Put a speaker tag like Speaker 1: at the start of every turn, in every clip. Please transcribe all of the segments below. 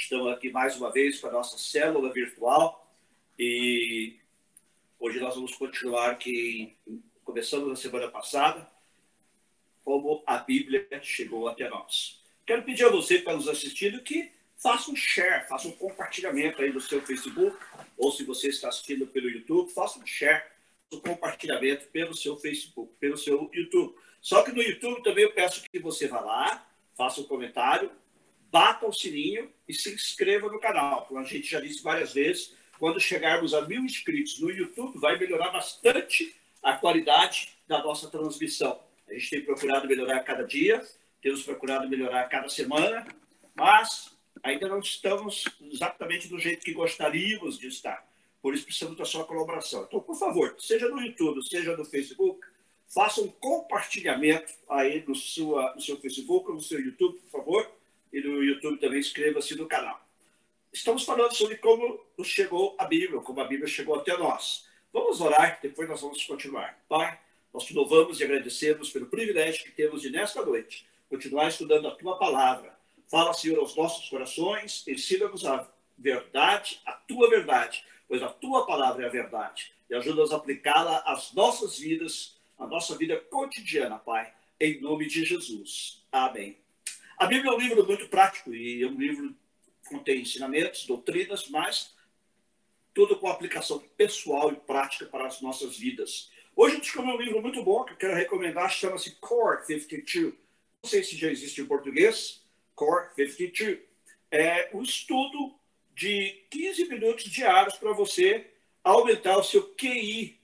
Speaker 1: Estamos aqui mais uma vez com a nossa célula virtual e hoje nós vamos continuar que começamos na semana passada, como a Bíblia chegou até nós. Quero pedir a você que está nos assistindo que faça um share, faça um compartilhamento aí no seu Facebook, ou se você está assistindo pelo YouTube, faça um share, um compartilhamento pelo seu Facebook, pelo seu YouTube. Só que no YouTube também eu peço que você vá lá, faça um comentário, bata o sininho e se inscreva no canal. Como a gente já disse várias vezes, quando chegarmos a mil inscritos no YouTube, vai melhorar bastante a qualidade da nossa transmissão. A gente tem procurado melhorar cada dia, temos procurado melhorar cada semana, mas ainda não estamos exatamente do jeito que gostaríamos de estar. Por isso precisamos da sua colaboração. Então, por favor, seja no YouTube, seja no Facebook, faça um compartilhamento aí no, sua, no seu Facebook, no seu YouTube, por favor e no YouTube também inscreva-se no canal. Estamos falando sobre como nos chegou a Bíblia, como a Bíblia chegou até nós. Vamos orar, depois nós vamos continuar. Pai, nós te louvamos e agradecemos pelo privilégio que temos de, nesta noite, continuar estudando a tua palavra. Fala, Senhor, aos nossos corações, ensina-nos a verdade, a tua verdade, pois a tua palavra é a verdade. E ajuda-nos a aplicá-la às nossas vidas, à nossa vida cotidiana, Pai, em nome de Jesus. Amém. A Bíblia é um livro muito prático e é um livro que contém ensinamentos, doutrinas, mas tudo com aplicação pessoal e prática para as nossas vidas. Hoje eu descobri um livro muito bom que eu quero recomendar, chama-se Core 52. Não sei se já existe em português, Core 52. É um estudo de 15 minutos diários para você aumentar o seu QI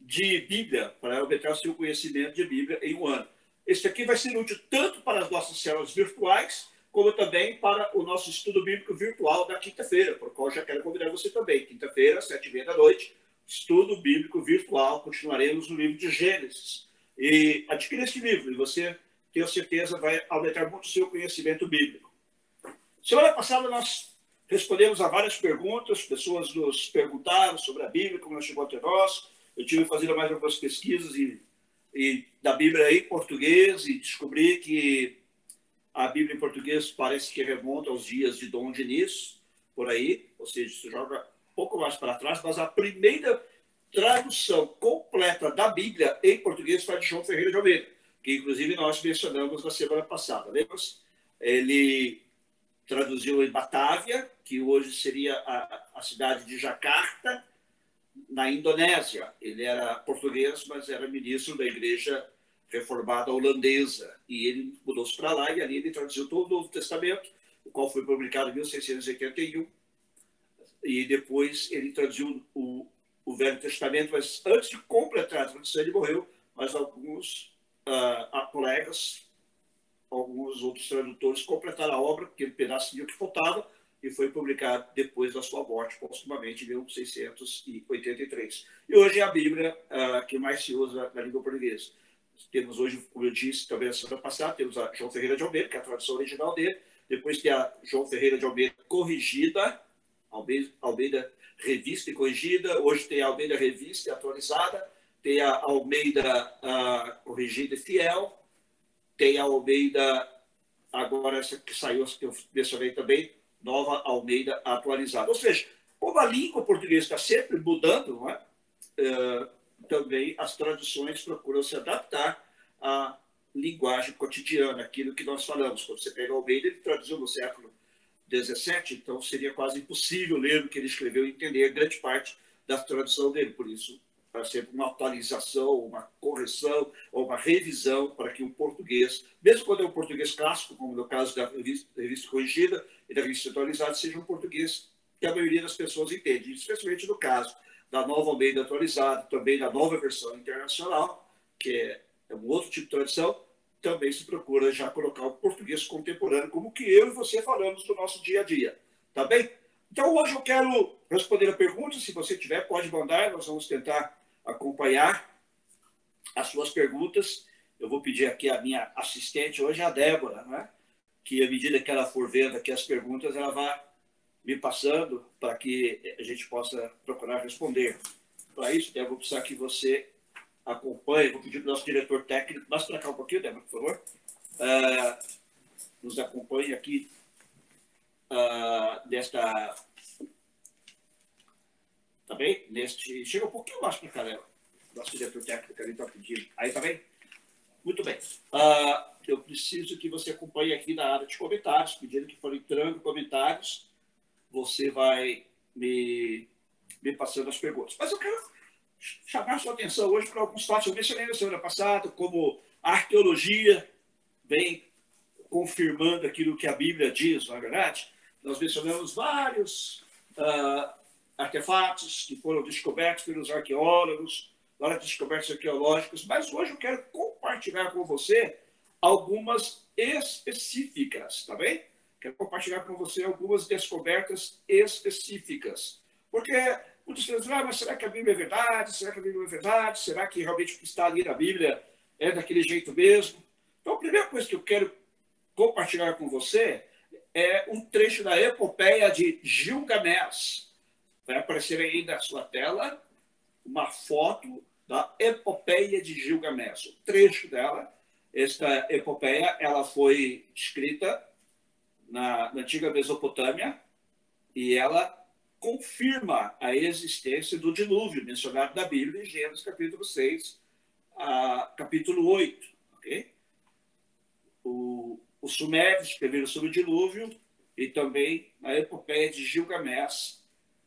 Speaker 1: de Bíblia, para aumentar o seu conhecimento de Bíblia em um ano. Este aqui vai ser útil tanto para as nossas células virtuais, como também para o nosso estudo bíblico virtual da quinta-feira, por qual já quero convidar você também. Quinta-feira, sete e meia da noite, estudo bíblico virtual. Continuaremos no livro de Gênesis. E adquira este livro e você, tenho certeza, vai aumentar muito o seu conhecimento bíblico. Semana passada nós respondemos a várias perguntas, pessoas nos perguntaram sobre a Bíblia, como ela chegou até nós. Eu tive fazendo mais algumas pesquisas e e da Bíblia em português e descobri que a Bíblia em português parece que remonta aos dias de Dom Diniz, por aí, ou seja, se joga um pouco mais para trás, mas a primeira tradução completa da Bíblia em português foi de João Ferreira de Almeida, que inclusive nós mencionamos na semana passada. Lembra? Ele traduziu em Batávia, que hoje seria a, a cidade de Jakarta, na Indonésia. Ele era português, mas era ministro da igreja reformada holandesa. E ele mudou-se para lá e ali ele traduziu todo o Novo Testamento, o qual foi publicado em 1681. E depois ele traduziu o, o Velho Testamento, mas antes de completar a tradução, ele morreu. Mas alguns uh, colegas, alguns outros tradutores completaram a obra, aquele pedacinho que faltava, e foi publicado depois da sua morte, postumamente, em 1683. E hoje é a Bíblia uh, que mais se usa na língua portuguesa. Temos hoje, como eu disse também na semana passada, temos a João Ferreira de Almeida, que é a tradução original dele, depois tem a João Ferreira de Almeida corrigida, Almeida, Almeida revista e corrigida, hoje tem a Almeida revista e atualizada, tem a Almeida uh, corrigida e fiel, tem a Almeida, agora essa que saiu, que eu mencionei também, Nova Almeida atualizada. Ou seja, como a língua portuguesa está sempre mudando, é? é também as traduções procuram se adaptar à linguagem cotidiana, aquilo que nós falamos. Quando você pega Almeida, ele traduziu no século XVII, então seria quase impossível ler o que ele escreveu e entender grande parte da tradução dele. Por isso, para sempre uma atualização, uma correção ou uma revisão para que o português, mesmo quando é um português clássico, como no caso da revista, revista corrigida e da revista atualizada, seja um português que a maioria das pessoas entende, especialmente no caso da nova Almeida atualizada, também da nova versão internacional, que é, é um outro tipo de tradução, também se procura já colocar o português contemporâneo, como que eu e você falamos no nosso dia a dia. Tá bem? Então, hoje eu quero responder a pergunta. Se você tiver, pode mandar. Nós vamos tentar acompanhar as suas perguntas. Eu vou pedir aqui a minha assistente hoje, a Débora, né? que à medida que ela for vendo aqui as perguntas, ela vai me passando para que a gente possa procurar responder. Para isso, Débora, vou precisar que você acompanhe. Vou pedir para o nosso diretor técnico, mais para cá um pouquinho, Débora, por favor. Uh, nos acompanhe aqui uh, desta. Também, neste. Chega um pouquinho mais para cá, né? Nosso diretor técnico ali está pedindo. Aí? Tá Muito bem. Uh, eu preciso que você acompanhe aqui na área de comentários, pedindo que for entrando comentários, você vai me, me passando as perguntas. Mas eu quero chamar sua atenção hoje para alguns fatos. Eu mencionei na semana passada como a arqueologia vem confirmando aquilo que a Bíblia diz, não é verdade? Nós mencionamos vários uh, artefatos que foram descobertos pelos arqueólogos, várias descobertas arqueológicas, mas hoje eu quero compartilhar com você algumas específicas, tá bem? Quero compartilhar com você algumas descobertas específicas. Porque muitos pensam, ah, mas será que a Bíblia é verdade? Será que a Bíblia é verdade? Será que realmente o que está ali na Bíblia é daquele jeito mesmo? Então, a primeira coisa que eu quero compartilhar com você é um trecho da epopeia de Gilgamesh. Vai aparecer aí na sua tela uma foto da epopeia de Gilgamesh. O trecho dela, esta epopeia, ela foi escrita na, na antiga Mesopotâmia e ela confirma a existência do dilúvio mencionado na Bíblia em Gênesis capítulo 6, a, capítulo 8. Okay? O, os sumérios escreveram sobre o dilúvio e também a epopeia de Gilgamesh,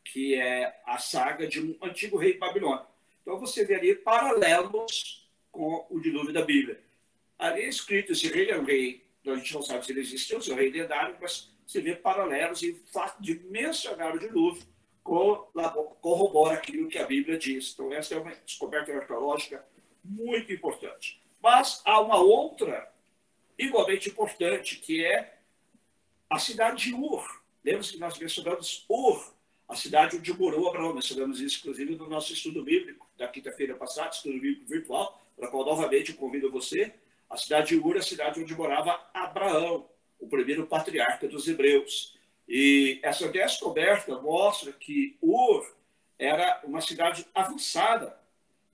Speaker 1: que é a saga de um antigo rei babilônico. Então você vê ali paralelos com o dilúvio da Bíblia. Ali é escrito esse rei é um rei, a gente não sabe se ele existiu, se é um rei lendário, mas você vê paralelos e o fato de mencionar o dilúvio corrobora aquilo que a Bíblia diz. Então essa é uma descoberta arqueológica muito importante. Mas há uma outra igualmente importante, que é a cidade de Ur. Lembra-se que nós mencionamos Ur, a cidade onde morou Abraão. Mencionamos isso, inclusive, no nosso estudo bíblico da quinta-feira passada, estudo bíblico virtual, para qual novamente convido você. A cidade de Ur é a cidade onde morava Abraão, o primeiro patriarca dos hebreus. E essa descoberta mostra que Ur era uma cidade avançada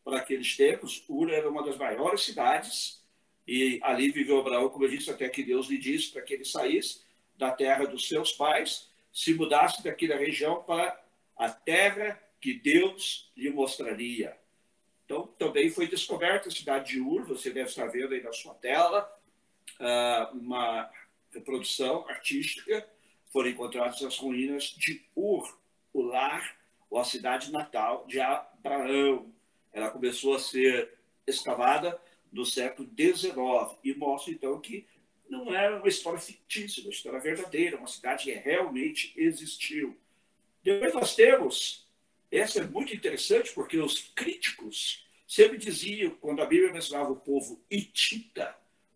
Speaker 1: para aqueles tempos. Ur era uma das maiores cidades e ali viveu Abraão, como eu disse, até que Deus lhe disse para que ele saísse da terra dos seus pais, se mudasse daquela região para a terra que Deus lhe mostraria. Então, também foi descoberta a cidade de Ur, você deve estar vendo aí na sua tela, ah, uma reprodução artística. Foram encontradas as ruínas de Ur, o lar ou a cidade natal de Abraão. Ela começou a ser escavada do século XIX e mostra então que não era uma história fictícia, uma história verdadeira, uma cidade que realmente existiu. Depois nós temos, essa é muito interessante porque os críticos sempre diziam, quando a Bíblia mencionava o povo hitita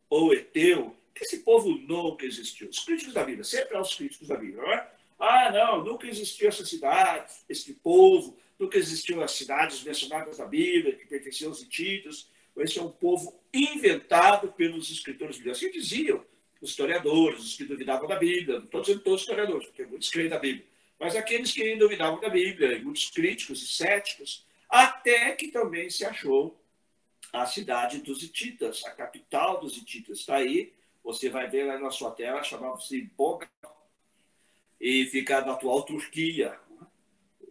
Speaker 1: ou eteu, esse povo nunca existiu. Os críticos da Bíblia, sempre os críticos da Bíblia, não é? Ah, não, nunca existiu essa cidade, esse povo, nunca existiu as cidades mencionadas na Bíblia, que pertenciam aos hititas, esse é um povo inventado pelos escritores bíblicos. Assim diziam os historiadores, os que duvidavam da Bíblia. Não estou dizendo todos os historiadores, porque muitos creem da Bíblia. Mas aqueles que duvidavam da Bíblia, muitos críticos e céticos, até que também se achou a cidade dos hititas, a capital dos hititas. Está aí, você vai ver lá na sua tela, chamava-se Boga, e fica na atual Turquia.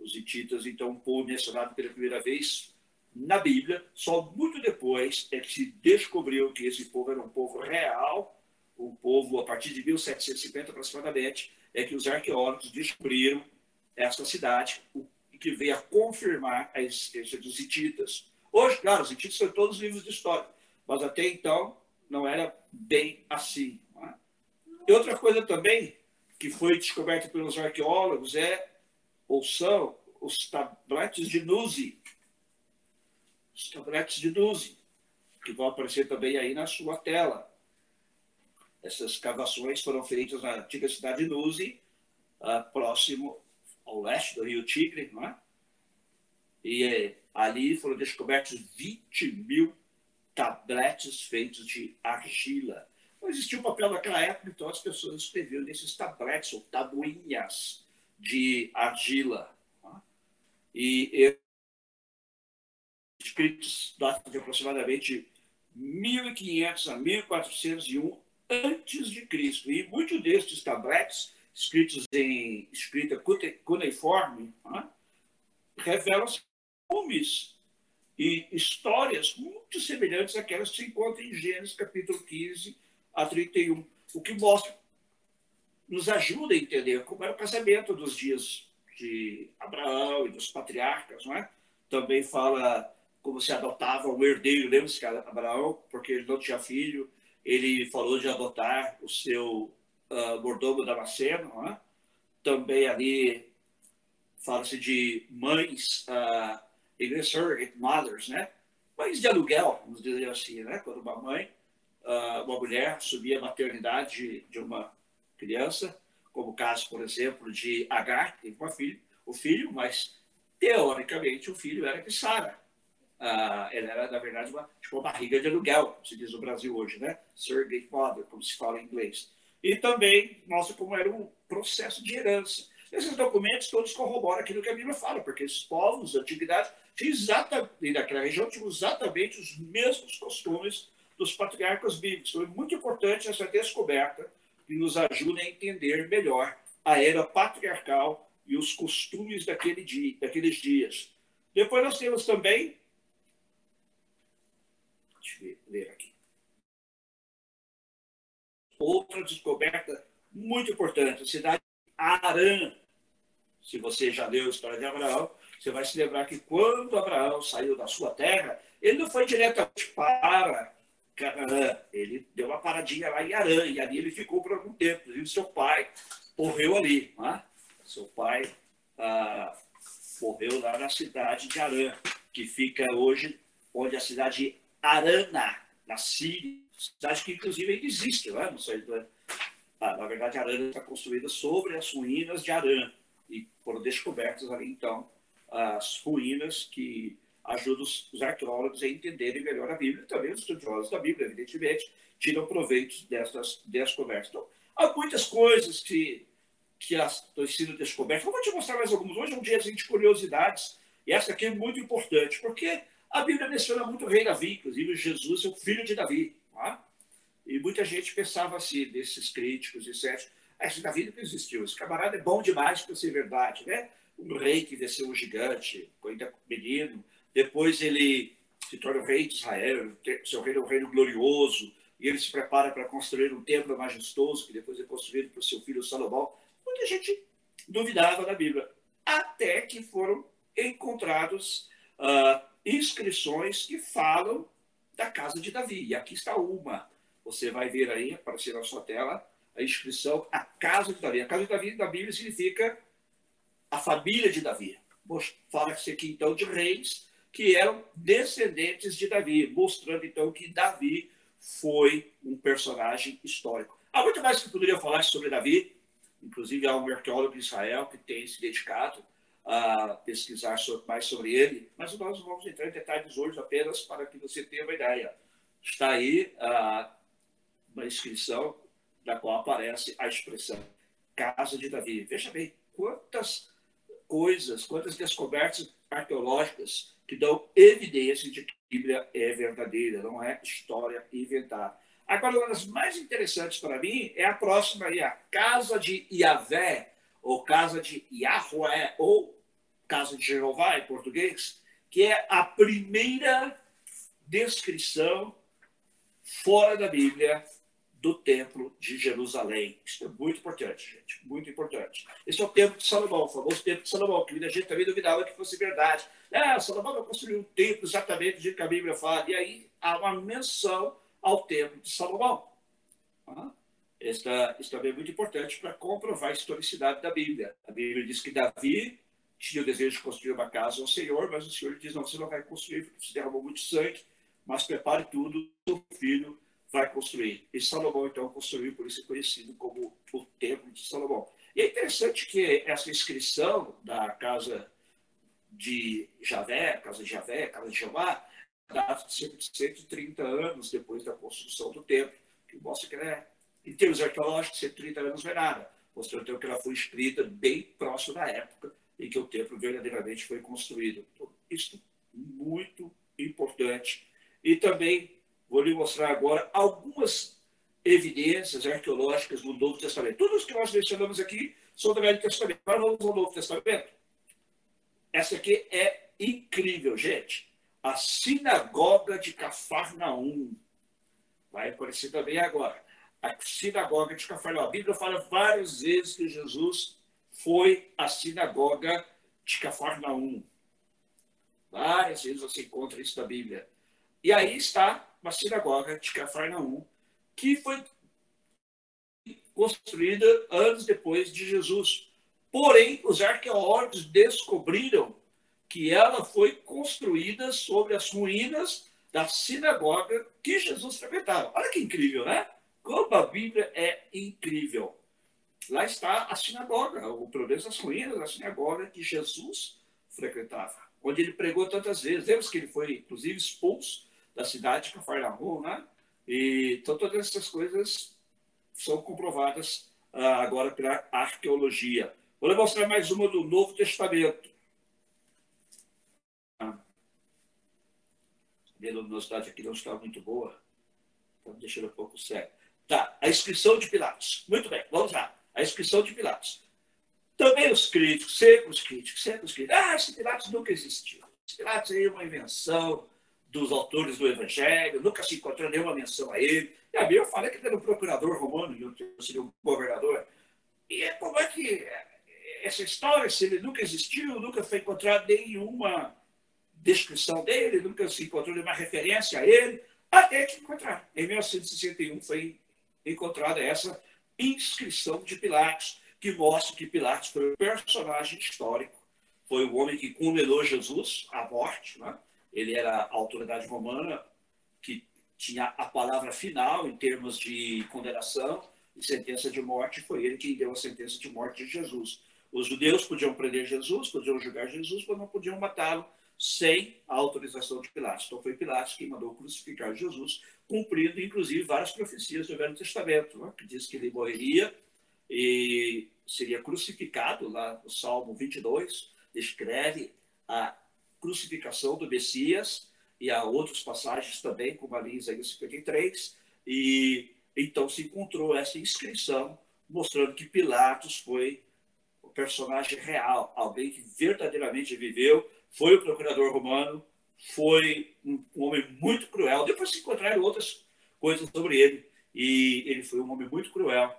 Speaker 1: Os hititas, então, um povo mencionado pela primeira vez na Bíblia, só muito depois é que se descobriu que esse povo era um povo real, um povo, a partir de 1750 aproximadamente, é que os arqueólogos descobriram esta cidade, que veio a confirmar a existência dos hititas. Hoje, claro, os hititas são todos livros de história, mas até então não era bem assim. É? E outra coisa também que foi descoberta pelos arqueólogos é, ou são, os tabletes de Nuzi, os tabletes de 12, que vão aparecer também aí na sua tela. Essas cavações foram feitas na antiga cidade de Nuzi, uh, próximo ao leste do rio Tigre, não é? E eh, ali foram descobertos 20 mil tabletes feitos de argila. Não existia um papel naquela época, então as pessoas escreviam nesses tabletes ou tabuinhas de argila. É? E escritos data de aproximadamente 1500 a 1401 antes de Cristo. E muitos destes tabletes escritos em escrita cuneiforme, né? revelam nomes e histórias muito semelhantes àquelas que se encontram em Gênesis capítulo 15 a 31, o que mostra, nos ajuda a entender como era o casamento dos dias de Abraão e dos patriarcas, não é? Também fala como se adotava um herdeiro, lembra-se que Abraão, porque ele não tinha filho, ele falou de adotar o seu uh, mordomo Damasceno, não é? Também ali fala-se de mães, uh, mothers, né? Mães de aluguel, vamos dizer assim, né? Quando uma mãe, uh, uma mulher assumia a maternidade de uma criança, como o caso, por exemplo, de Agar, que teve uma filha, o filho, mas teoricamente o filho era de Sara. Uh, ela era, na verdade, uma, tipo uma barriga de aluguel, como se diz no Brasil hoje, né? Surrogate mother, como se fala em inglês. E também mostra como era um processo de herança. Esses documentos todos corroboram aquilo que a Bíblia fala, porque esses povos da antiguidade exatamente, naquela região tinham exatamente os mesmos costumes dos patriarcas bíblicos. Então é muito importante essa descoberta que nos ajuda a entender melhor a era patriarcal e os costumes daquele dia, daqueles dias. Depois nós temos também. Ler aqui. Outra descoberta muito importante, a cidade de Arã. Se você já leu a história de Abraão, você vai se lembrar que quando Abraão saiu da sua terra, ele não foi diretamente para Canaã, ele deu uma paradinha lá em Arã, e ali ele ficou por algum tempo. E seu pai morreu ali. Né? Seu pai ah, morreu lá na cidade de Arã, que fica hoje onde a cidade de Arana, na Síria, cidade que inclusive ainda existe, né? não sei, né? ah, na verdade Arana está construída sobre as ruínas de Arã, e foram descobertas ali então as ruínas que ajudam os, arqueólogos a entenderem melhor a Bíblia, e também os estudiosos da Bíblia, evidentemente, tiram proveito dessas descobertas. Então, há muitas coisas que, que estão sendo descobertas. Eu vou te mostrar mais algumas. Hoje é um dia de curiosidades, e essa aqui é muito importante, porque a Bíblia menciona muito o rei Davi, inclusive Jesus é o filho de Davi. Tá? E muita gente pensava assim, desses críticos, etc. Ah, esse Davi não existiu, esse camarada é bom demais para ser verdade, né? Um rei que venceu um gigante, ainda menino, depois ele se torna o rei de Israel, seu reino é um reino glorioso, e ele se prepara para construir um templo majestoso, que depois é construído por seu filho Salomão. Muita gente duvidava da Bíblia, até que foram encontrados uh, inscrições que falam da casa de Davi. E aqui está uma. Você vai ver aí, aparecer na sua tela, a inscrição A Casa de Davi. A Casa de Davi da Bíblia significa a família de Davi. Fala-se aqui então de reis que eram descendentes de Davi, mostrando então que Davi foi um personagem histórico. Há muito mais que poderia falar sobre Davi, inclusive há um arqueólogo de Israel que tem se dedicado a pesquisar mais sobre ele, mas nós vamos entrar em detalhes hoje apenas para que você tenha uma ideia. Está aí uh, uma inscrição da qual aparece a expressão Casa de Davi. Veja bem, quantas coisas, quantas descobertas arqueológicas que dão evidência de que a Bíblia é verdadeira, não é história inventada. Agora, uma das mais interessantes para mim é a próxima aí, a Casa de Yahvé, ou Casa de Yahweh, ou Casa de Jeová em português, que é a primeira descrição fora da Bíblia do Templo de Jerusalém. Isso é muito importante, gente, muito importante. Esse é o Templo de Salomão, o famoso Templo de Salomão, que muita gente também duvidava que fosse verdade. Ah, Salomão vai construir um templo exatamente do jeito que a Bíblia fala. E aí há uma menção ao Templo de Salomão. Ah, esta, também é muito importante para comprovar a historicidade da Bíblia. A Bíblia diz que Davi tinha o desejo de construir uma casa ao Senhor, mas o Senhor diz, não, você não vai construir, porque você derramou muito sangue, mas prepare tudo, seu filho vai construir. E Salomão, então, construiu, por isso é conhecido como o Templo de Salomão. E é interessante que essa inscrição da casa de Javé, casa de Javé, casa de Jeová, data de cerca de 130 anos depois da construção do templo, que mostra que, né, em termos arqueológicos, 130 anos não é nada, mostrando então, que ela foi escrita bem próximo da época em que o templo verdadeiramente foi construído. Então, isso é muito importante. E também Vou lhe mostrar agora algumas evidências arqueológicas do Novo Testamento. Tudo isso que nós mencionamos aqui são do Velho Testamento. Agora vamos ao Novo Testamento. Essa aqui é incrível, gente. A sinagoga de Cafarnaum. Vai aparecer também agora. A sinagoga de Cafarnaum. A Bíblia fala várias vezes que Jesus foi à sinagoga de Cafarnaum. Várias vezes você encontra isso na Bíblia. E aí está uma sinagoga de Cafarnaum, que foi construída anos depois de Jesus. Porém, os arqueólogos descobriram que ela foi construída sobre as ruínas da sinagoga que Jesus frequentava. Olha que incrível, né? Como a Bíblia é incrível. Lá está a sinagoga, o problema das ruínas da sinagoga que Jesus frequentava, onde ele pregou tantas vezes. Lembra que ele foi, inclusive, expulso da cidade de Cafarnaum, né? E, então, todas essas coisas são comprovadas ah, agora pela arqueologia. Vou mostrar mais uma do Novo Testamento. A minha luminosidade aqui não está muito boa. Está me deixando um pouco cego. Tá, a inscrição de Pilatos. Muito bem, vamos lá. A inscrição de Pilatos. Também os críticos, sempre os críticos, sempre os críticos. Ah, esse Pilatos nunca existiu. Esse Pilatos é uma invenção dos autores do Evangelho, nunca se encontrou nenhuma menção a ele. E a Bíblia fala que ele era um procurador romano e seria um governador. E é como é que essa história, se ele nunca existiu, nunca foi encontrado nenhuma descrição dele, nunca se encontrou nenhuma referência a ele, até que encontrar. Em 1961 foi encontrada essa inscrição de Pilatos, que mostra que Pilatos foi um personagem histórico, foi o homem que condenou Jesus à morte, né? ele era a autoridade romana que tinha a palavra final em termos de condenação e sentença de morte, foi ele que deu a sentença de morte de Jesus. Os judeus podiam prender Jesus, podiam julgar Jesus, mas não podiam matá-lo sem a autorização de Pilatos. Então foi Pilatos quem mandou crucificar Jesus, cumprindo inclusive várias profecias do Velho Testamento, né? que diz que ele morreria e seria crucificado, lá no Salmo 22, descreve a crucificação do Messias, e há outras passagens também, como ali em Isaías 53, e então se encontrou essa inscrição mostrando que Pilatos foi o personagem real, alguém que verdadeiramente viveu, foi o procurador romano, foi um, homem muito cruel. Depois se encontraram outras coisas sobre ele, e ele foi um homem muito cruel.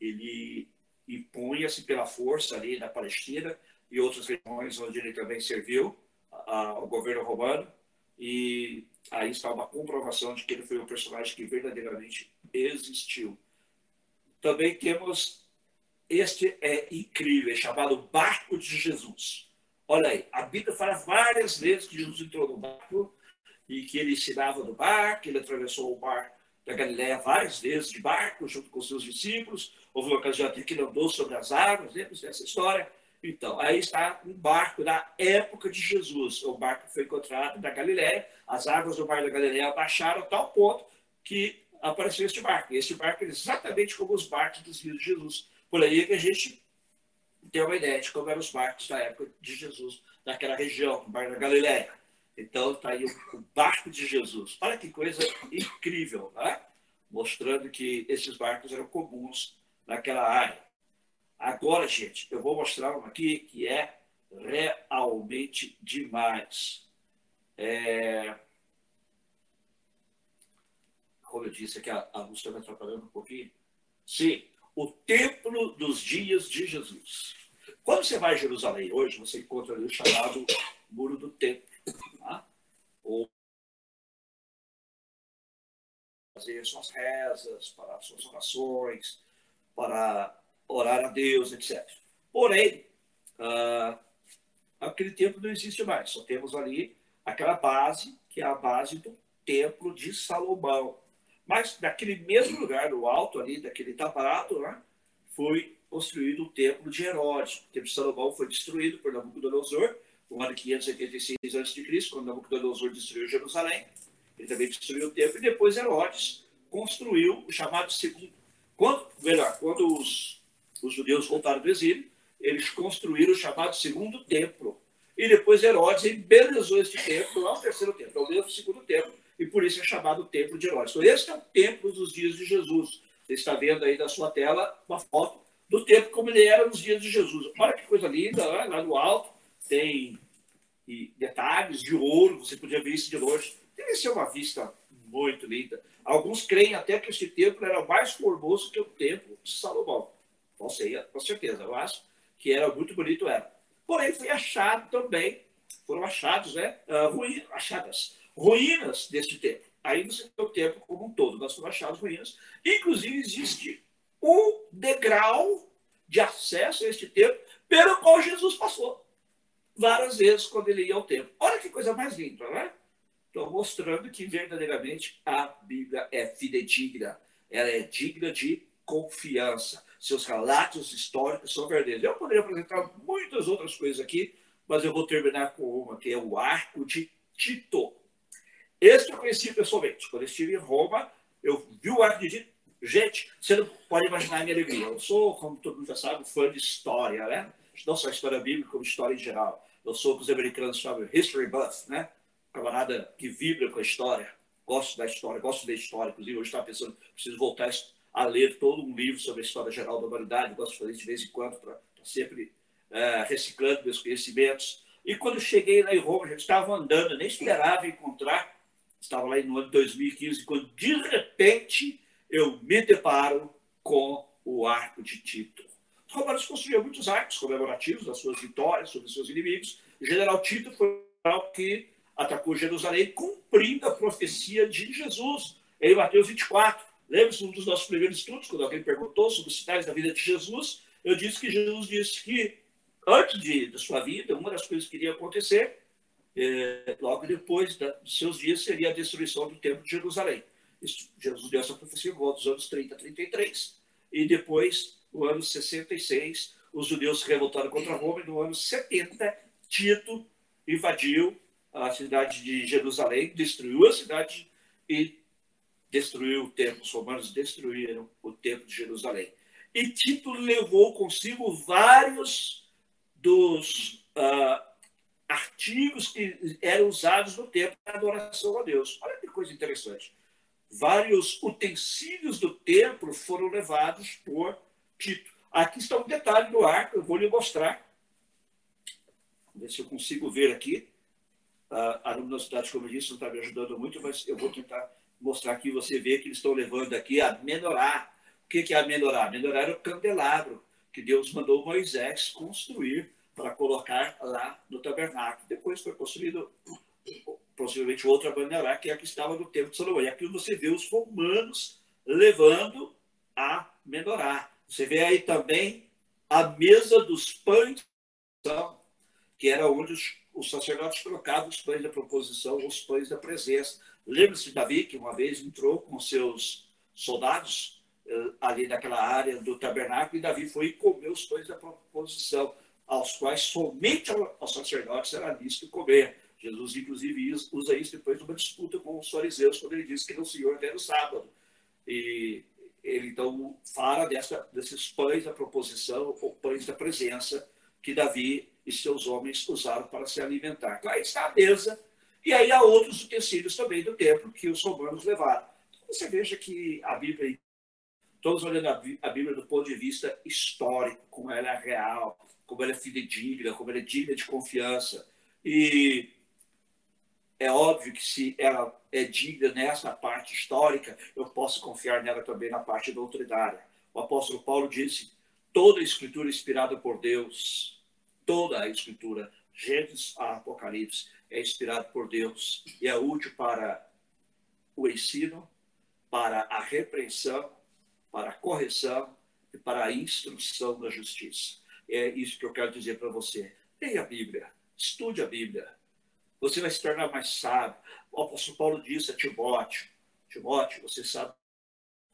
Speaker 1: Ele impunha-se pela força ali na Palestina e outras regiões onde ele também serviu ao governo romano e aí está uma comprovação de que ele foi um personagem que verdadeiramente existiu. Também temos este é incrível, é chamado barco de Jesus. Olha aí, a Bíblia fala várias vezes que Jesus entrou no barco e que ele ensinava no barco, ele atravessou o mar da Galiléia várias vezes de barco junto com seus discípulos. Houve uma ocasião até que ele andou sobre as águas, lembra dessa história? Então, aí está um barco da época de Jesus. O barco foi encontrado na Galiléia, as águas do mar da Galiléia baixaram a tal ponto que apareceu este barco. E este barco é exatamente como os barcos dos rios de Jesus. Por aí é que a gente tem uma ideia de como eram os barcos da época de Jesus, naquela região, o mar da Galiléia. Então, está aí o, barco de Jesus. Olha que coisa incrível, né? mostrando que esses barcos eram comuns naquela área. Agora, gente, eu vou mostrar uma aqui que é realmente demais. É... Como eu disse aqui, a, a luz está atrapalhando um pouquinho. Sim, o templo dos dias de Jesus. Quando você vai a Jerusalém hoje, você encontra ali o chamado Muro do Templo. Tá? Ou fazer suas rezas, para suas orações, para orar a Deus, etc. Porém, uh, aquele templo não existe mais. Só temos ali aquela base, que é a base do templo de Salomão. Mas naquele mesmo lugar, no alto ali, daquele tabato, né, foi construído o templo de Herodes. O templo de Salomão foi destruído por Nabucodonosor no ano 586 a.C., quando Nabucodonosor destruiu Jerusalém. Ele também destruiu o templo. E depois Herodes construiu o chamado segundo... Quando, melhor, quando os os judeus voltaram do exílio, eles construíram o chamado segundo templo. E depois Herodes embelezou este templo, não é o terceiro templo, é o mesmo segundo templo, e por isso é chamado Templo de Herodes. Então, esse é o templo dos dias de Jesus. Você está vendo aí na sua tela uma foto do templo como ele era nos dias de Jesus. Olha que coisa linda, lá, lá no alto tem detalhes de ouro, você podia ver isso de longe. Deve ser uma vista muito linda. Alguns creem até que esse templo era mais formoso que o templo de Salomão. Não sei, com certeza, eu acho que era muito bonito, era. Porém, foi achado também, foram achados, né, uh, ruínas, achadas, ruínas desse templo. Aí você tem o templo como um todo, nós foram achados ruínas. Inclusive, existe um degrau de acesso a este templo pelo qual Jesus passou várias vezes quando ele ia ao templo. Olha que coisa mais linda, né? Estou mostrando que verdadeiramente a Bíblia é fidedigna, ela é digna de confiança. Seus relatos históricos são verdadeiros. Eu poderia apresentar muitas outras coisas aqui, mas eu vou terminar com uma, que é o Arco de Tito. Este eu conheci pessoalmente. Quando eu estive em Roma, eu vi o Arco de. Gente, você não pode imaginar a minha alegria. Eu sou, como todo mundo já sabe, fã de história, né? Não só história bíblica, como história em geral. Eu sou o que os americanos chamam history buff, né? Camarada que vibra com a história. Gosto da história, gosto da história. Inclusive, hoje estava pensando, preciso voltar a ler todo um livro sobre a história geral da humanidade. Gosto de fazer isso de vez em quando, para sempre é, reciclando meus conhecimentos. E quando cheguei lá em Roma, a gente estava andando, nem esperava encontrar. Estava lá no ano de 2015, quando de repente eu me deparo com o arco de Tito. Os romanos construíam muitos arcos comemorativos das suas vitórias sobre seus inimigos. O general Tito foi o que atacou Jerusalém, cumprindo a profecia de Jesus em Mateus 24. Lembra-se um dos nossos primeiros estudos, quando alguém perguntou sobre os sinais da vida de Jesus? Eu disse que Jesus disse que antes de, da sua vida, uma das coisas que iria acontecer, é, logo depois da, dos seus dias, seria a destruição do templo de Jerusalém. Isso, Jesus deu essa profecia em volta dos anos 30 a 33. E depois, no ano 66, os judeus se revoltaram contra Roma, e no ano 70, Tito invadiu a cidade de Jerusalém, destruiu a cidade e destruiu o templo. Os romanos destruíram o templo de Jerusalém. E Tito levou consigo vários dos uh, artigos que eram usados no templo para adoração a Deus. Olha que coisa interessante. Vários utensílios do templo foram levados por Tito. Aqui está um detalhe do arco, eu vou lhe mostrar. Vamos ver se eu consigo ver aqui. A luminosidade, como eu disse, não está me ajudando muito, mas eu vou tentar mostrar aqui. Você vê que eles estão levando aqui a menorá. O que é a menorá? A menorá era o candelabro que Deus mandou Moisés construir para colocar lá no tabernáculo. Depois foi construído possivelmente outra menorá, que é a que estava no templo de Salomão. E aqui você vê os romanos levando a menorá. Você vê aí também a mesa dos pães, que era onde os, os sacerdotes colocavam os pães da proposição, os pães da presença. Lembra-se de Davi, que uma vez entrou com seus soldados eh, ali naquela área do tabernáculo, e Davi foi comeu os pães da proposição, aos quais somente aos sacerdotes era lícito comer. Jesus, inclusive, usa isso depois de uma disputa com os fariseus, quando ele diz que o Senhor era o sábado. E ele, então, fala dessa, desses pães da proposição, ou pães da presença, que Davi e seus homens usaram para se alimentar. Então, aí está a mesa, e aí há outros utensílios também do templo que os romanos levaram. Então, você veja que a Bíblia, todos olhando a Bíblia do ponto de vista histórico, como ela é real, como ela é fidedigna, como ela é digna de confiança. E é óbvio que se ela é digna nessa parte histórica, eu posso confiar nela também na parte doutrinária. O apóstolo Paulo disse: toda a escritura inspirada por Deus, toda a escritura, Gênesis a Apocalipse, é inspirada por Deus e é útil para o ensino, para a repreensão, para a correção e para a instrução da justiça. É isso que eu quero dizer para você. Leia a Bíblia, estude a Bíblia, você vai se tornar mais sábio. O apóstolo Paulo disse a Timóteo: Timóteo, você sabe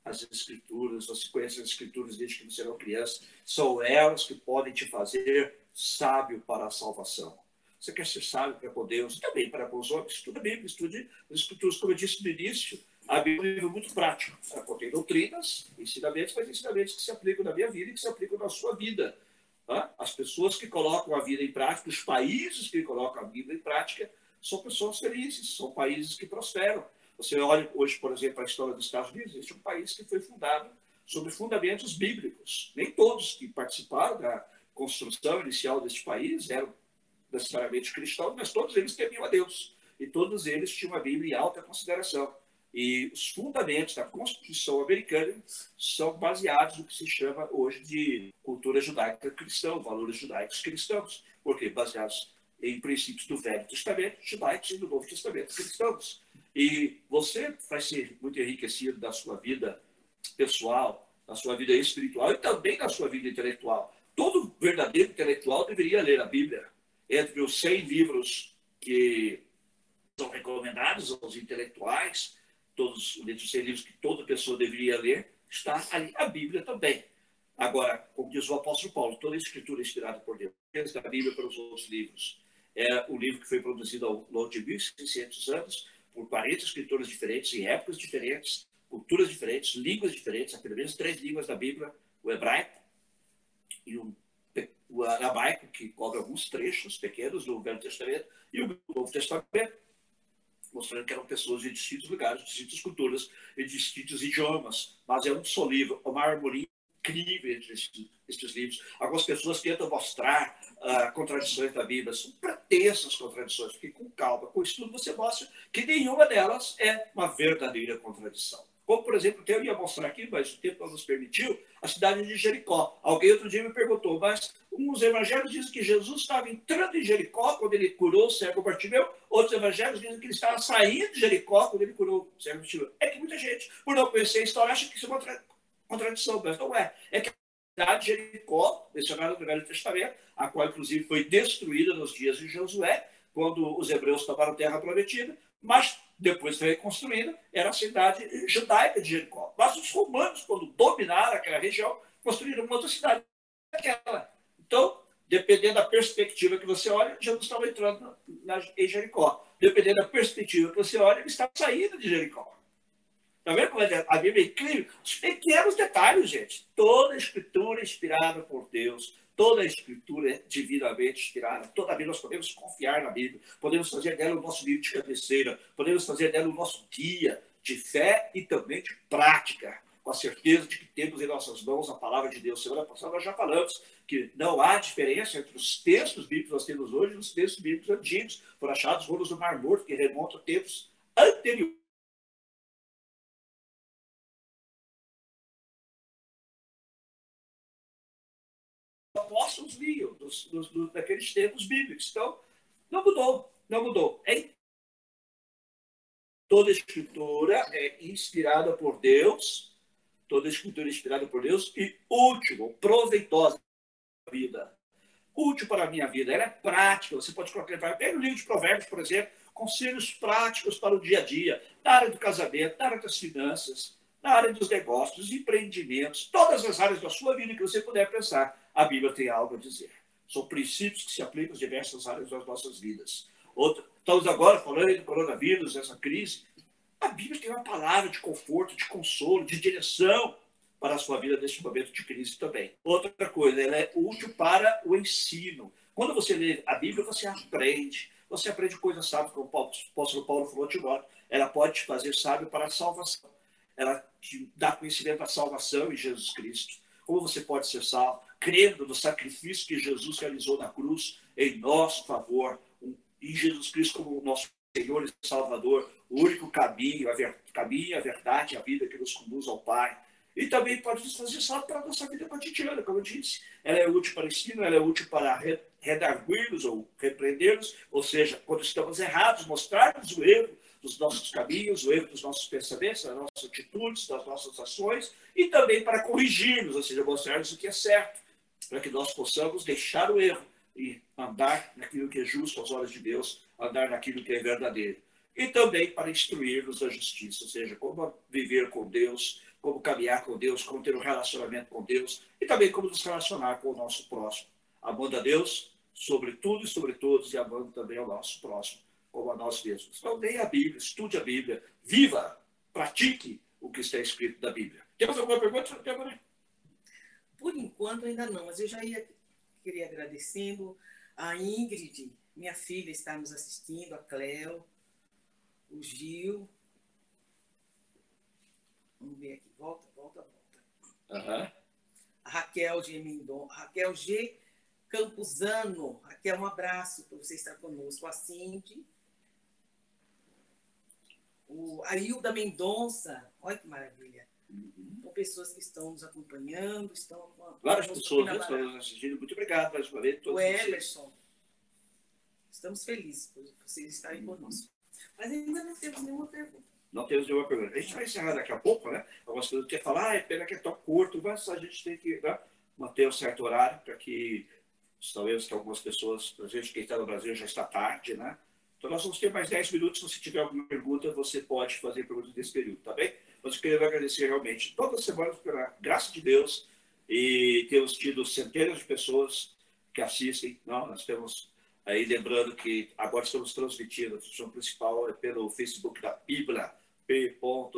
Speaker 1: as Escrituras, você conhece as Escrituras desde que você era criança, são elas que podem te fazer sábio para a salvação. Você quer ser sábio para com Deus, também para com os outros, estuda a Bíblia, estude as Escrituras, como eu disse no início. A Bíblia é um livro muito prático. Ela contém doutrinas, ensinamentos, mas ensinamentos que se aplicam na minha vida e que se aplicam na sua vida. As pessoas que colocam a vida em prática, os países que colocam a vida em prática, são pessoas felizes, são países que prosperam. Você olha hoje, por exemplo, a história dos Estados Unidos, este é um país que foi fundado sobre fundamentos bíblicos. Nem todos que participaram da construção inicial deste país eram necessariamente cristãos, mas todos eles temiam a Deus. E todos eles tinham a Bíblia em alta consideração. E os fundamentos da Constituição americana são baseados no que se chama hoje de cultura judaica cristã, valores judaicos cristãos, porque baseados em princípios do Velho Testamento judaicos e do Novo Testamento cristãos. E você vai ser muito enriquecido da sua vida pessoal, da sua vida espiritual e também da sua vida intelectual. Todo verdadeiro intelectual deveria ler a Bíblia. Entre os 100 livros que são recomendados aos intelectuais, todos os 100 livros que toda pessoa deveria ler, está ali a Bíblia também. Agora, como diz o apóstolo Paulo, toda a escritura é inspirada por Deus, desde a Bíblia para os outros livros. É o livro que foi produzido ao longo de 1.600 anos por 40 escritores diferentes, em épocas diferentes, culturas diferentes, línguas diferentes, pelo menos três línguas da Bíblia, o hebraico e o, o aramaico, que cobre alguns trechos pequenos do Velho Testamento, e o Novo Testamento, mostrando que eram pessoas de distintos lugares, distintas culturas e distintos idiomas, mas é um só livro, uma harmonia incrível entre esses, livros. Algumas pessoas tentam mostrar uh, contradições da Bíblia, são pretensas contradições, porque com calma, com estudo, você mostra que nenhuma delas é uma verdadeira contradição. Como, por exemplo, eu ia mostrar aqui, mas o tempo não nos permitiu, a cidade de Jericó. Alguém outro dia me perguntou, mas uns evangelhos dizem que Jesus estava entrando em Jericó quando ele curou o cego Bartimeu, outros evangelhos dizem que ele estava saindo de Jericó quando ele curou o cego Bartimeu. É que muita gente, por não conhecer a história, acha que isso é uma contradição, mas não é. É que a cidade de Jericó, mencionada no Velho Testamento, a qual inclusive foi destruída nos dias de Josué, quando os hebreus tomaram terra prometida, mas depois foi reconstruída, era a cidade judaica de Jericó. Mas os romanos, quando dominaram aquela região, construíram uma outra cidade aquela. Então, dependendo da perspectiva que você olha, Jesus estava entrando na, em Jericó. Dependendo da perspectiva que você olha, ele estava saindo de Jericó. Está vendo como é a Bíblia é incrível? Os pequenos detalhes, gente. Toda a escritura é inspirada por Deus Toda a escritura é divinamente inspirada. Toda vez nós podemos confiar na Bíblia. Podemos fazer dela o nosso livro de cabeceira. Podemos fazer dela o nosso guia de fé e também de prática. Com a certeza de que temos em nossas mãos a palavra de Deus. Semana passada nós já falamos que não há diferença entre os textos bíblicos que nós temos hoje e os textos bíblicos antigos. Foram achados rolos do Mar Morto, que remontam a tempos anteriores apóstolos liam dos, dos, dos, daqueles tempos bíblicos. Então, não mudou, não mudou. É, toda escritura é inspirada por Deus, toda escritura é inspirada por Deus e útil, proveitosa para a vida. Útil para a minha vida, ela é prática. Você pode colocar, pega o livro de Provérbios, por exemplo, conselhos práticos para o dia a dia, na área do casamento, na área das finanças, na área dos negócios, empreendimentos, todas as áreas da sua vida que você puder pensar a Bíblia tem algo a dizer. São princípios que se aplicam às diversas áreas das nossas vidas. Estamos agora falando do coronavírus, essa crise. A Bíblia tem uma palavra de conforto, de consolo, de direção para a sua vida neste momento de crise também. Outra coisa, ela é útil para o ensino. Quando você lê a Bíblia, você aprende. Você aprende coisas sábias, como o apóstolo Paulo falou de nós. Ela pode te fazer sábio para a salvação. Ela te dá conhecimento da salvação em Jesus Cristo. Como você pode ser salvo? Crendo no sacrifício que Jesus realizou na cruz em nosso favor, em Jesus Cristo como nosso Senhor e Salvador, o único caminho, a ver, caminho, a verdade, a vida que nos conduz ao Pai. E também pode nos fazer salvo para a nossa vida cotidiana, como eu disse. Ela é útil para ensino, ela é útil para redarguir-nos ou repreender-nos, ou seja, quando estamos errados, mostrar-nos o erro dos nossos caminhos, o erro dos nossos pensamentos, das nossas atitudes, das nossas ações, e também para corrigir-nos, ou seja, mostrar-nos o que é certo para que nós possamos deixar o erro e andar naquilo que é justo aos olhos de Deus, andar naquilo que é verdadeiro. E também para instruir-nos da justiça, ou seja, como viver com Deus, como caminhar com Deus, como ter um relacionamento com Deus e também como nos relacionar com o nosso próximo, amando a Deus sobre tudo e sobre todos e amando também ao nosso próximo, como a nós mesmos. Então, leia a Bíblia, estude a Bíblia, viva, pratique o que está escrito da Bíblia. Temos alguma pergunta, Débora?
Speaker 2: Por enquanto ainda não, mas eu já ia querer agradecendo a Ingrid, minha filha está nos assistindo, a Cleo, o Gil, Vamos ver aqui. Volta, volta, volta.
Speaker 1: Aham.
Speaker 2: A Raquel G. Mendon, Raquel G. Campuzano. Raquel, um abraço por você estar conosco. A Cindy. O, a Hilda Mendonça. Olha que maravilha. São pessoas que estão nos acompanhando, estão com
Speaker 1: Várias pessoas estão nos assistindo. Muito obrigado mais uma vez.
Speaker 2: O
Speaker 1: Todos vocês.
Speaker 2: Emerson. Estamos felizes por vocês estarem conosco. Mas ainda não temos nenhuma pergunta.
Speaker 1: Não temos nenhuma pergunta. A gente vai encerrar daqui a pouco, né? Algumas coisas que falar, ah, é pena que é tão curto, mas a gente tem que né, manter um certo horário para que talvez que algumas pessoas, às vezes quem está no Brasil já está tarde, né? Então nós vamos ter mais 10 minutos. Se tiver alguma pergunta, você pode fazer perguntas nesse período, tá bem? Mas eu queria agradecer realmente toda semana pela graça de Deus e temos tido centenas de pessoas que assistem. Não, nós temos aí lembrando que agora estamos transmitindo, a função principal é pelo Facebook da Bíblia, p.i.b.b.l.a.bíblia.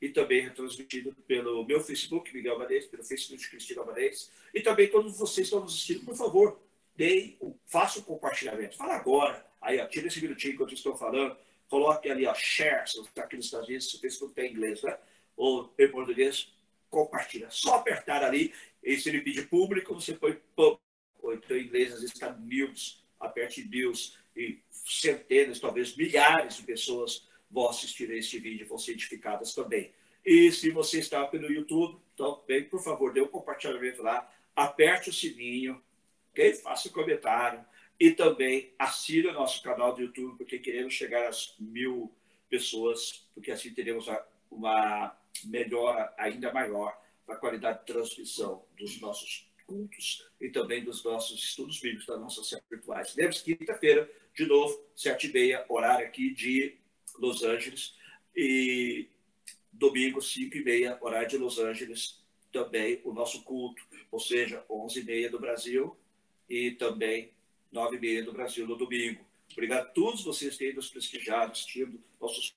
Speaker 1: E também é transmitido pelo meu Facebook, Miguel Amadez, pelo Facebook de Cristina Amadez. E também todos vocês que estão nos assistindo, por favor, deem, façam o compartilhamento. Fala agora. Aí, ó, tira esse minutinho enquanto eu estou falando. Coloque ali, ó, share, se está aqui nos Estados Unidos, se o Facebook tem inglês, né? Ou em português, compartilha. Só apertar ali, e se ele pedir público, você põe público. Ou então em inglês, às vezes está news, aperte news, e centenas, talvez milhares de pessoas vão assistir este vídeo, vão ser edificadas também. E se você está pelo YouTube, também, por favor, dê um compartilhamento lá, aperte o sininho, ok? Faça um comentário e também assine o nosso canal do YouTube, porque queremos chegar às mil pessoas, porque assim teremos uma melhora ainda maior na qualidade de transmissão dos nossos cultos e também dos nossos estudos bíblicos, das nossas séries virtuais. Lembre-se, quinta-feira, de novo, sete e meia, horário aqui de Los Angeles, e domingo, cinco e meia, horário de Los Angeles, também o nosso culto, ou seja, onze e meia do Brasil e também nove e meia do Brasil no domingo. Obrigado a todos vocês que nos prestigiado, assistindo nossos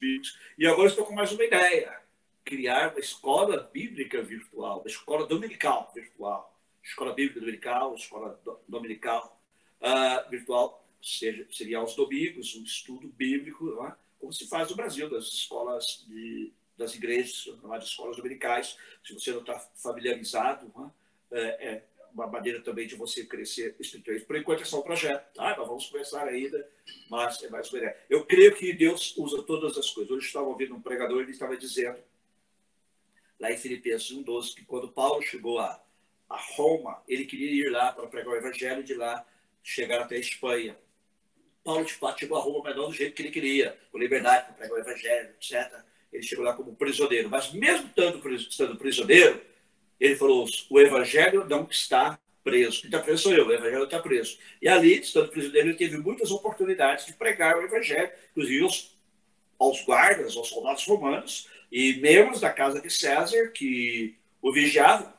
Speaker 1: bíblicos. E agora estou com mais uma ideia criar uma escola bíblica virtual, uma escola dominical virtual. Escola bíblica dominical, escola do- dominical ah, virtual, seja, seria aos domingos, um estudo bíblico, é? como se faz no Brasil, das escolas, de, das igrejas, chamadas escolas dominicais. Se você não está familiarizado, não é? É, é uma maneira também de você crescer espiritualmente. Por enquanto é só um projeto, tá? Nós vamos começar ainda, mas é mais ideia. Eu creio que Deus usa todas as coisas. Hoje estava ouvindo um pregador, ele estava dizendo lá em Filipenses 1,12, que quando Paulo chegou a, a Roma, ele queria ir lá para pregar o evangelho de lá, chegar até a Espanha. Paulo, de fato, chegou a Roma, mas não do jeito que ele queria, com liberdade para pregar o evangelho, etc. Ele chegou lá como prisioneiro. Mas mesmo estando prisioneiro, ele falou, o evangelho não está preso. Quem está preso sou eu, o evangelho está preso. E ali, estando prisioneiro, ele teve muitas oportunidades de pregar o evangelho, inclusive aos, aos guardas, aos soldados romanos, e membros da casa de César que o vigiavam.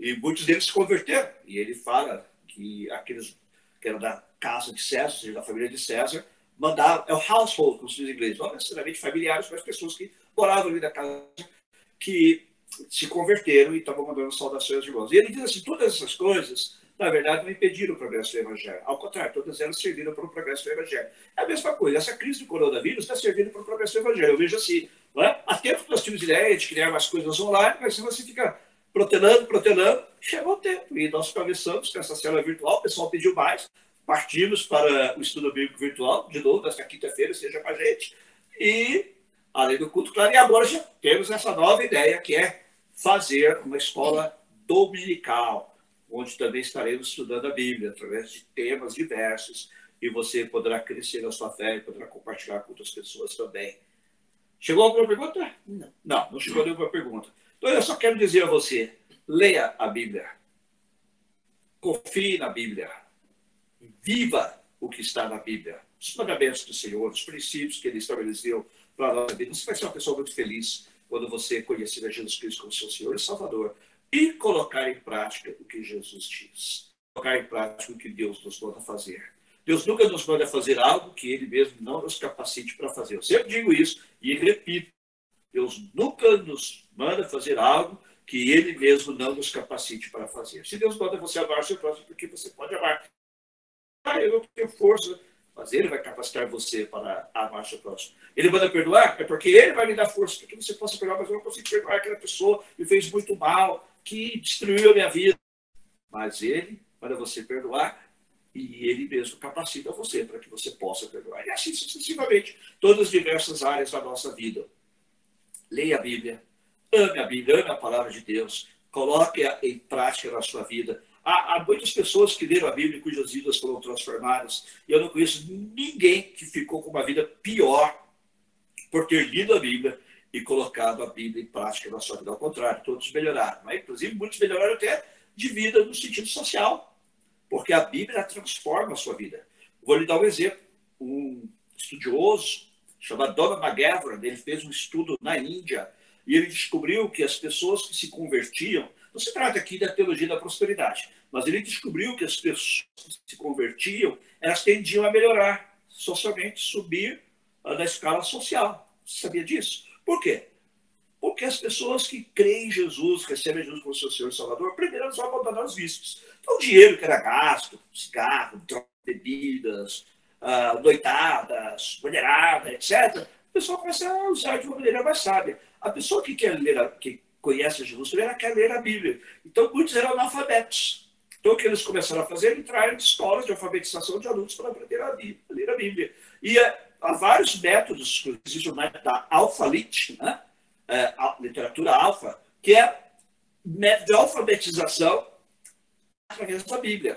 Speaker 1: E muitos deles se converteram. E ele fala que aqueles que eram da casa de César, ou seja, da família de César, mandavam, é o household, como se diz em inglês, não necessariamente familiares, mas pessoas que moravam ali da casa, que se converteram e estavam mandando saudações de irmãos. E ele diz assim, todas essas coisas, na verdade, não impediram o progresso do evangelho. Ao contrário, todas elas serviram para o progresso do evangelho. É a mesma coisa, essa crise do coronavírus está servindo para o progresso do evangelho. Eu vejo assim, não é? há tempo que nós tínhamos ideia de criar umas coisas online, mas se você fica protelando, protelando, chegou o tempo. E nós começamos com essa célula virtual, o pessoal pediu mais, partimos para o estudo bíblico virtual, de novo, nesta quinta-feira, seja com a gente. E, além do culto, claro, e agora já temos essa nova ideia, que é fazer uma escola dominical, onde também estaremos estudando a Bíblia, através de temas diversos, e você poderá crescer na sua fé e poderá compartilhar com outras pessoas também. Chegou alguma pergunta?
Speaker 2: Não.
Speaker 1: Não, não chegou nenhuma pergunta. Então, eu só quero dizer a você, leia a Bíblia. Confie na Bíblia. Viva o que está na Bíblia. Os mandamentos do Senhor, os princípios que Ele estabeleceu para a nossa vida. Você vai ser uma pessoa muito feliz quando você conhecer a Jesus Cristo como seu Senhor e Salvador e colocar em prática o que Jesus diz. Colocar em prática o que Deus nos manda fazer. Deus nunca nos manda fazer algo que Ele mesmo não nos capacite para fazer. Eu sempre digo isso e repito. Deus nunca nos manda fazer algo que Ele mesmo não nos capacite para fazer. Se Deus manda você amar o seu próximo, porque você pode amar. Ah, eu não tenho força. Mas ele vai capacitar você para amar seu próximo. Ele manda perdoar, é porque ele vai me dar força para que você possa perdoar, mas eu não consigo perdoar aquela pessoa que me fez muito mal, que destruiu a minha vida. Mas ele manda você perdoar e ele mesmo capacita você para que você possa perdoar. E assim sucessivamente, todas as diversas áreas da nossa vida. Leia a Bíblia, ame a Bíblia, ame a palavra de Deus, coloque-a em prática na sua vida. Há, há, muitas pessoas que leram a Bíblia cujas vidas foram transformadas. E eu não conheço ninguém que ficou com uma vida pior por ter lido a Bíblia e colocado a Bíblia em prática na sua vida. Ao contrário, todos melhoraram. Mas, inclusive, muitos melhoraram até de vida no sentido social, porque a Bíblia transforma a sua vida. Vou lhe dar um exemplo. Um estudioso chamado Donald McGavran, ele fez um estudo na Índia e ele descobriu que as pessoas que se convertiam, não se trata aqui da teologia da prosperidade, mas ele descobriu que as pessoas que se convertiam, elas tendiam a melhorar socialmente, subir na escala social. Você sabia disso? Por quê? Porque as pessoas que creem em Jesus, recebem Jesus como seu Senhor e Salvador, aprenderam a abandonar os vícios. Então, o dinheiro que era gasto, cigarro, drogas, bebidas, uh, noitadas, mulherada, etc., o pessoal começa a usar de uma maneira mais sábia. A pessoa que quer ler, que conhece Jesus, ela quer ler a Bíblia. Então, muitos eram analfabetos. Então, o que eles começaram a fazer? Entrar em escolas de alfabetização de adultos para aprender a, Bíblia, a ler a Bíblia. E uh, há vários métodos, existe o método da alfalit, né? é, literatura alfa, que é método de alfabetização através da Bíblia.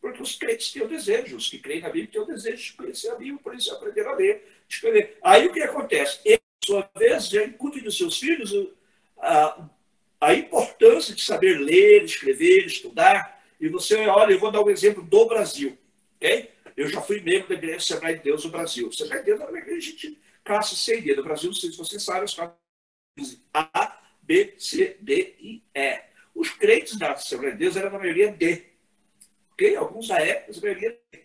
Speaker 1: Porque os crentes têm o desejo, os que creem na Bíblia têm o desejo de conhecer a Bíblia, por isso aprenderam a ler, escrever. Aí o que acontece? Eles, por sua vez, já incutem nos seus filhos a, a importância de saber ler, escrever, estudar. E você, olha, eu vou dar um exemplo do Brasil, ok? Eu já fui membro da Igreja Assembleia de Deus do Brasil. Assembleia de Deus uma igreja de classe C do Brasil, não sei se você sabe, as A, B, C, D e E. Os crentes da Assembleia de Deus eram na maioria D. Ok? Alguns da E, mas a maioria D.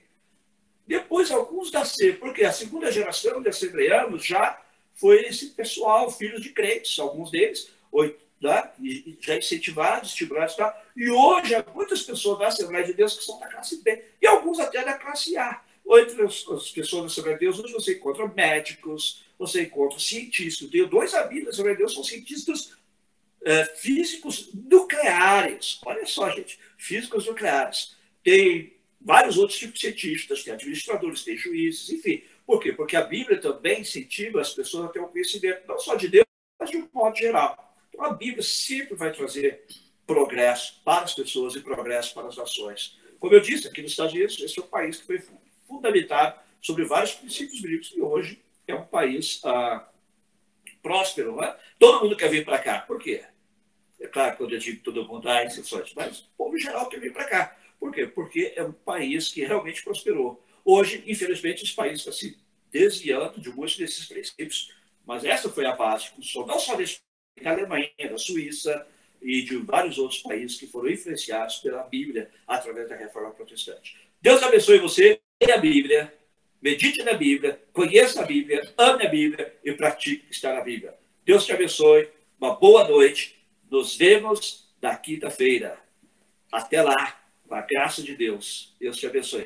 Speaker 1: Depois, alguns da C, porque a segunda geração de assembleanos já foi esse pessoal, filhos de crentes, alguns deles, oito, tá? já incentivados, estimulados, tá? e hoje há muitas pessoas da Assembleia de Deus que são da classe B, e alguns até da classe A. Entre as, as pessoas da Assembleia de Deus, hoje você encontra médicos, você encontra cientistas. Tenho dois amigos da Assembleia de Deus, são cientistas é, físicos nucleares. Olha só, gente, físicos nucleares. Tem vários outros tipos de cientistas, tem administradores, tem juízes, enfim. Por quê? Porque a Bíblia também incentiva as pessoas a ter um conhecimento, não só de Deus, mas de um modo geral. Então, a Bíblia sempre vai trazer progresso para as pessoas e progresso para as nações. Como eu disse, aqui nos Estados Unidos, esse é um país que foi fundamentado sobre vários princípios bíblicos e hoje é um país ah, próspero. Não é? Todo mundo quer vir para cá. Por quê? É claro que eu digo todo mundo há exceções, mas o povo geral quer vir para cá. Por quê? Porque é um país que realmente prosperou. Hoje, infelizmente, esse país está se desviando de muitos desses princípios, mas essa foi a base, não só da Alemanha, da Suíça e de vários outros países que foram influenciados pela Bíblia através da reforma protestante. Deus abençoe você, leia a Bíblia, medite na Bíblia, conheça a Bíblia, ame a Bíblia e pratique está na Bíblia. Deus te abençoe, uma boa noite, nos vemos na quinta-feira. Até lá, com a graça de Deus. Deus te abençoe.